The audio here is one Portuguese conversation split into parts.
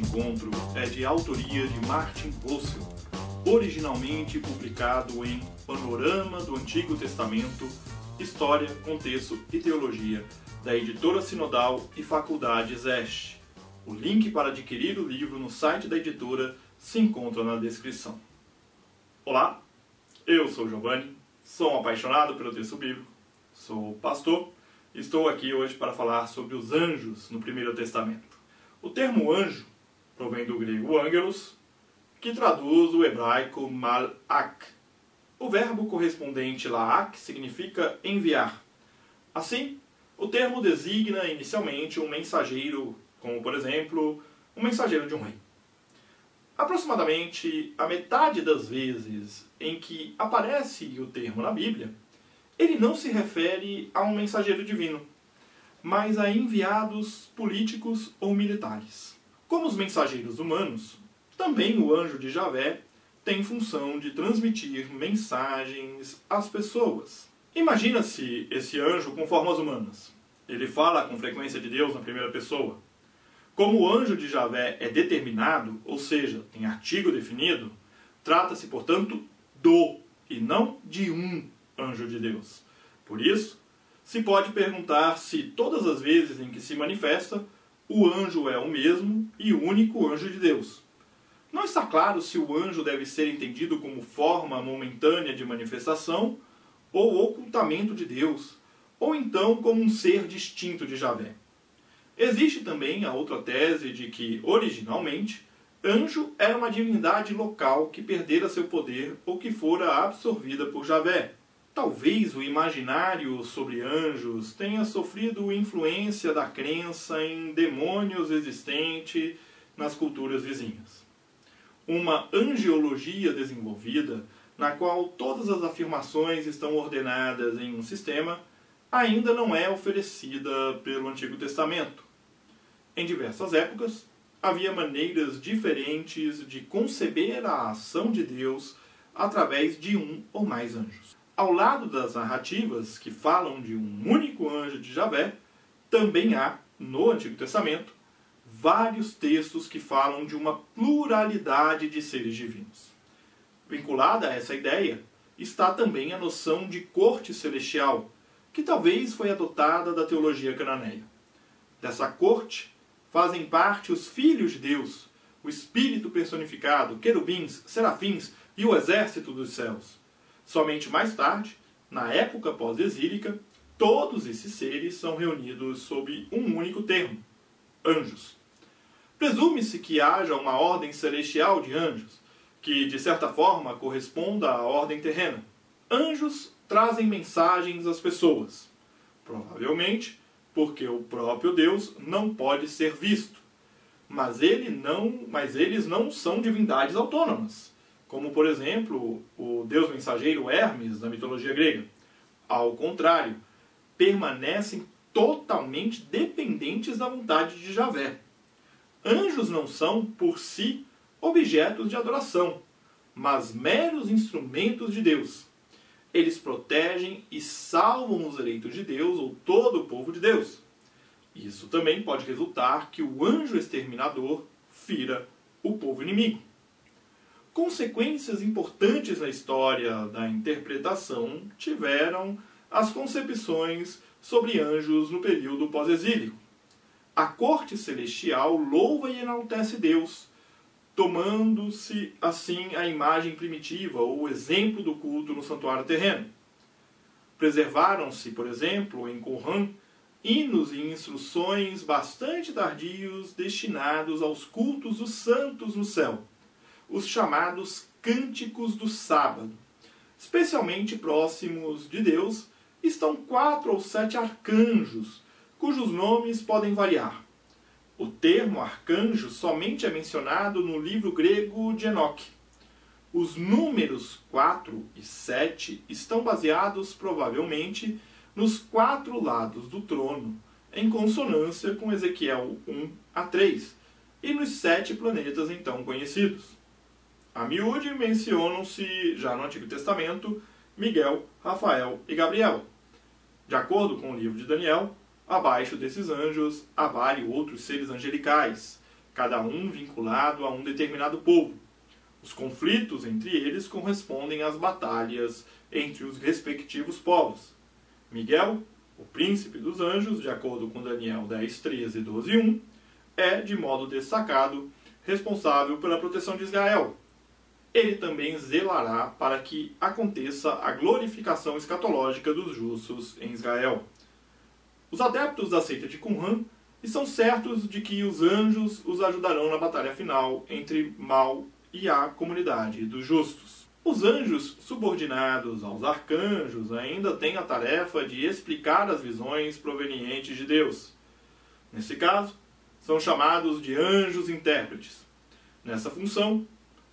encontro é de autoria de Martin Russell, originalmente publicado em Panorama do Antigo Testamento, História, Contexto e Teologia, da editora Sinodal e Faculdade Zeste. O link para adquirir o livro no site da editora se encontra na descrição. Olá, eu sou Giovanni, sou um apaixonado pelo texto bíblico, sou pastor e estou aqui hoje para falar sobre os anjos no Primeiro Testamento. O termo anjo provém do grego angelos, que traduz o hebraico malak. O verbo correspondente laak significa enviar. Assim, o termo designa inicialmente um mensageiro, como por exemplo, um mensageiro de um rei. Aproximadamente a metade das vezes em que aparece o termo na Bíblia, ele não se refere a um mensageiro divino, mas a enviados políticos ou militares. Como os mensageiros humanos, também o anjo de Javé tem função de transmitir mensagens às pessoas. Imagina-se esse anjo com formas humanas. Ele fala com frequência de Deus na primeira pessoa. Como o anjo de Javé é determinado, ou seja, tem artigo definido, trata-se, portanto, do e não de um anjo de Deus. Por isso, se pode perguntar se todas as vezes em que se manifesta, o anjo é o mesmo e único anjo de Deus. Não está claro se o anjo deve ser entendido como forma momentânea de manifestação ou ocultamento de Deus, ou então como um ser distinto de Javé. Existe também a outra tese de que, originalmente, anjo era uma divindade local que perdera seu poder ou que fora absorvida por Javé. Talvez o imaginário sobre anjos tenha sofrido influência da crença em demônios existentes nas culturas vizinhas. Uma angiologia desenvolvida, na qual todas as afirmações estão ordenadas em um sistema, ainda não é oferecida pelo Antigo Testamento. Em diversas épocas, havia maneiras diferentes de conceber a ação de Deus através de um ou mais anjos. Ao lado das narrativas que falam de um único anjo de Javé, também há, no Antigo Testamento, vários textos que falam de uma pluralidade de seres divinos. Vinculada a essa ideia está também a noção de corte celestial, que talvez foi adotada da teologia cananeia. Dessa corte fazem parte os filhos de Deus, o Espírito personificado, querubins, serafins e o exército dos céus. Somente mais tarde, na época pós-exílica, todos esses seres são reunidos sob um único termo: anjos. Presume-se que haja uma ordem celestial de anjos, que de certa forma corresponda à ordem terrena. Anjos trazem mensagens às pessoas, provavelmente porque o próprio Deus não pode ser visto. Mas, ele não, mas eles não são divindades autônomas como por exemplo o deus mensageiro Hermes da mitologia grega. Ao contrário, permanecem totalmente dependentes da vontade de Javé. Anjos não são, por si, objetos de adoração, mas meros instrumentos de Deus. Eles protegem e salvam os eleitos de Deus ou todo o povo de Deus. Isso também pode resultar que o anjo exterminador fira o povo inimigo. Consequências importantes na história da interpretação tiveram as concepções sobre anjos no período pós-exílico. A corte celestial louva e enaltece Deus, tomando-se assim a imagem primitiva ou o exemplo do culto no santuário terreno. Preservaram-se, por exemplo, em Qumran, hinos e instruções bastante tardios destinados aos cultos dos santos no céu os chamados cânticos do sábado. Especialmente próximos de Deus estão quatro ou sete arcanjos, cujos nomes podem variar. O termo arcanjo somente é mencionado no livro grego de Enoque. Os números 4 e 7 estão baseados provavelmente nos quatro lados do trono, em consonância com Ezequiel 1 a 3, e nos sete planetas então conhecidos. A miúde mencionam-se, já no Antigo Testamento, Miguel, Rafael e Gabriel. De acordo com o livro de Daniel, abaixo desses anjos há vários outros seres angelicais, cada um vinculado a um determinado povo. Os conflitos entre eles correspondem às batalhas entre os respectivos povos. Miguel, o príncipe dos anjos, de acordo com Daniel 10, 13, 12 1, é, de modo destacado, responsável pela proteção de Israel. Ele também zelará para que aconteça a glorificação escatológica dos justos em Israel. Os adeptos da seita de Qumran estão certos de que os anjos os ajudarão na batalha final entre mal e a comunidade dos justos. Os anjos subordinados aos arcanjos ainda têm a tarefa de explicar as visões provenientes de Deus. Nesse caso, são chamados de anjos intérpretes. Nessa função,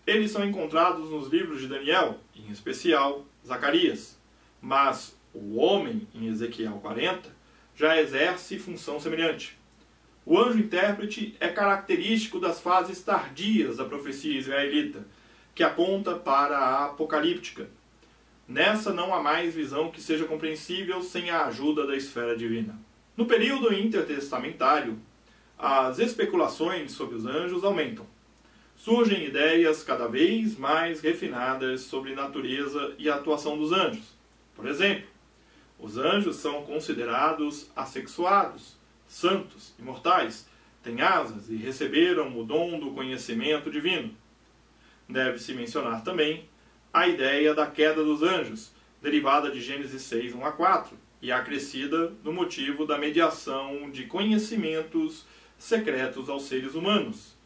eles são encontrados nos livros de Daniel, em especial Zacarias. Mas o homem, em Ezequiel 40, já exerce função semelhante. O anjo intérprete é característico das fases tardias da profecia israelita, que aponta para a apocalíptica. Nessa não há mais visão que seja compreensível sem a ajuda da esfera divina. No período intertestamentário, as especulações sobre os anjos aumentam. Surgem ideias cada vez mais refinadas sobre natureza e atuação dos anjos. Por exemplo, os anjos são considerados assexuados, santos, imortais, têm asas e receberam o dom do conhecimento divino. Deve-se mencionar também a ideia da queda dos anjos, derivada de Gênesis 6, 1 a 4, e acrescida no motivo da mediação de conhecimentos secretos aos seres humanos,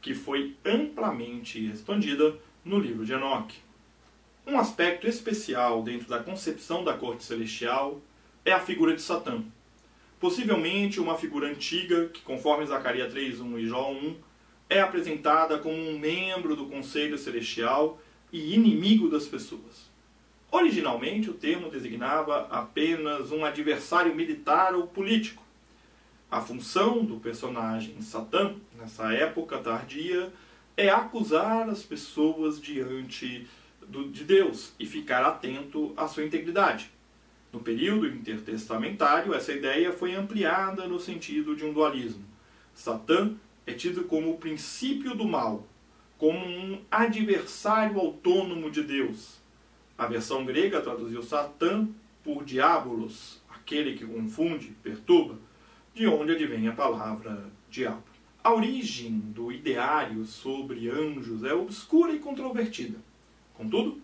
que foi amplamente expandida no livro de Enoque. Um aspecto especial dentro da concepção da corte celestial é a figura de Satã possivelmente uma figura antiga que, conforme Zacarias 3.1 e Jó 1, é apresentada como um membro do Conselho Celestial e inimigo das pessoas. Originalmente, o termo designava apenas um adversário militar ou político. A função do personagem Satã, nessa época tardia, é acusar as pessoas diante do, de Deus e ficar atento à sua integridade. No período intertestamentário, essa ideia foi ampliada no sentido de um dualismo. Satã é tido como o princípio do mal, como um adversário autônomo de Deus. A versão grega traduziu Satã por diabolos, aquele que confunde, perturba, de onde advém a palavra diabo. A origem do ideário sobre anjos é obscura e controvertida. Contudo,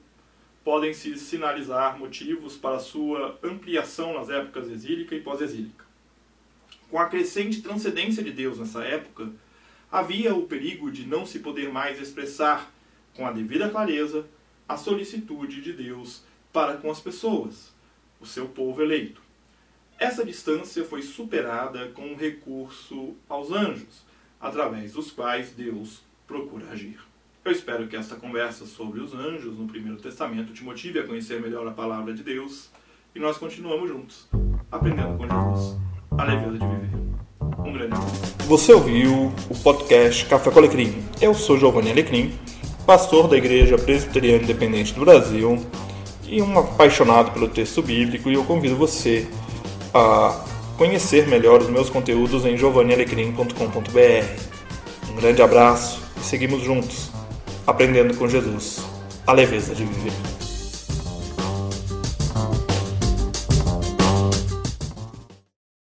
podem se sinalizar motivos para sua ampliação nas épocas exílica e pós-exílica. Com a crescente transcendência de Deus nessa época, havia o perigo de não se poder mais expressar com a devida clareza a solicitude de Deus para com as pessoas, o seu povo eleito. Essa distância foi superada com o recurso aos anjos, através dos quais Deus procura agir. Eu espero que esta conversa sobre os anjos no Primeiro Testamento te motive a conhecer melhor a palavra de Deus e nós continuamos juntos, aprendendo com Jesus a leveza de viver. Um grande abraço. Você ouviu o podcast Café com Alecrim. Eu sou Giovanni Alecrim, pastor da Igreja Presbiteriana Independente do Brasil e um apaixonado pelo texto bíblico e eu convido você a conhecer melhor os meus conteúdos em giovannialecrim.com.br. Um grande abraço e seguimos juntos aprendendo com Jesus a leveza de viver.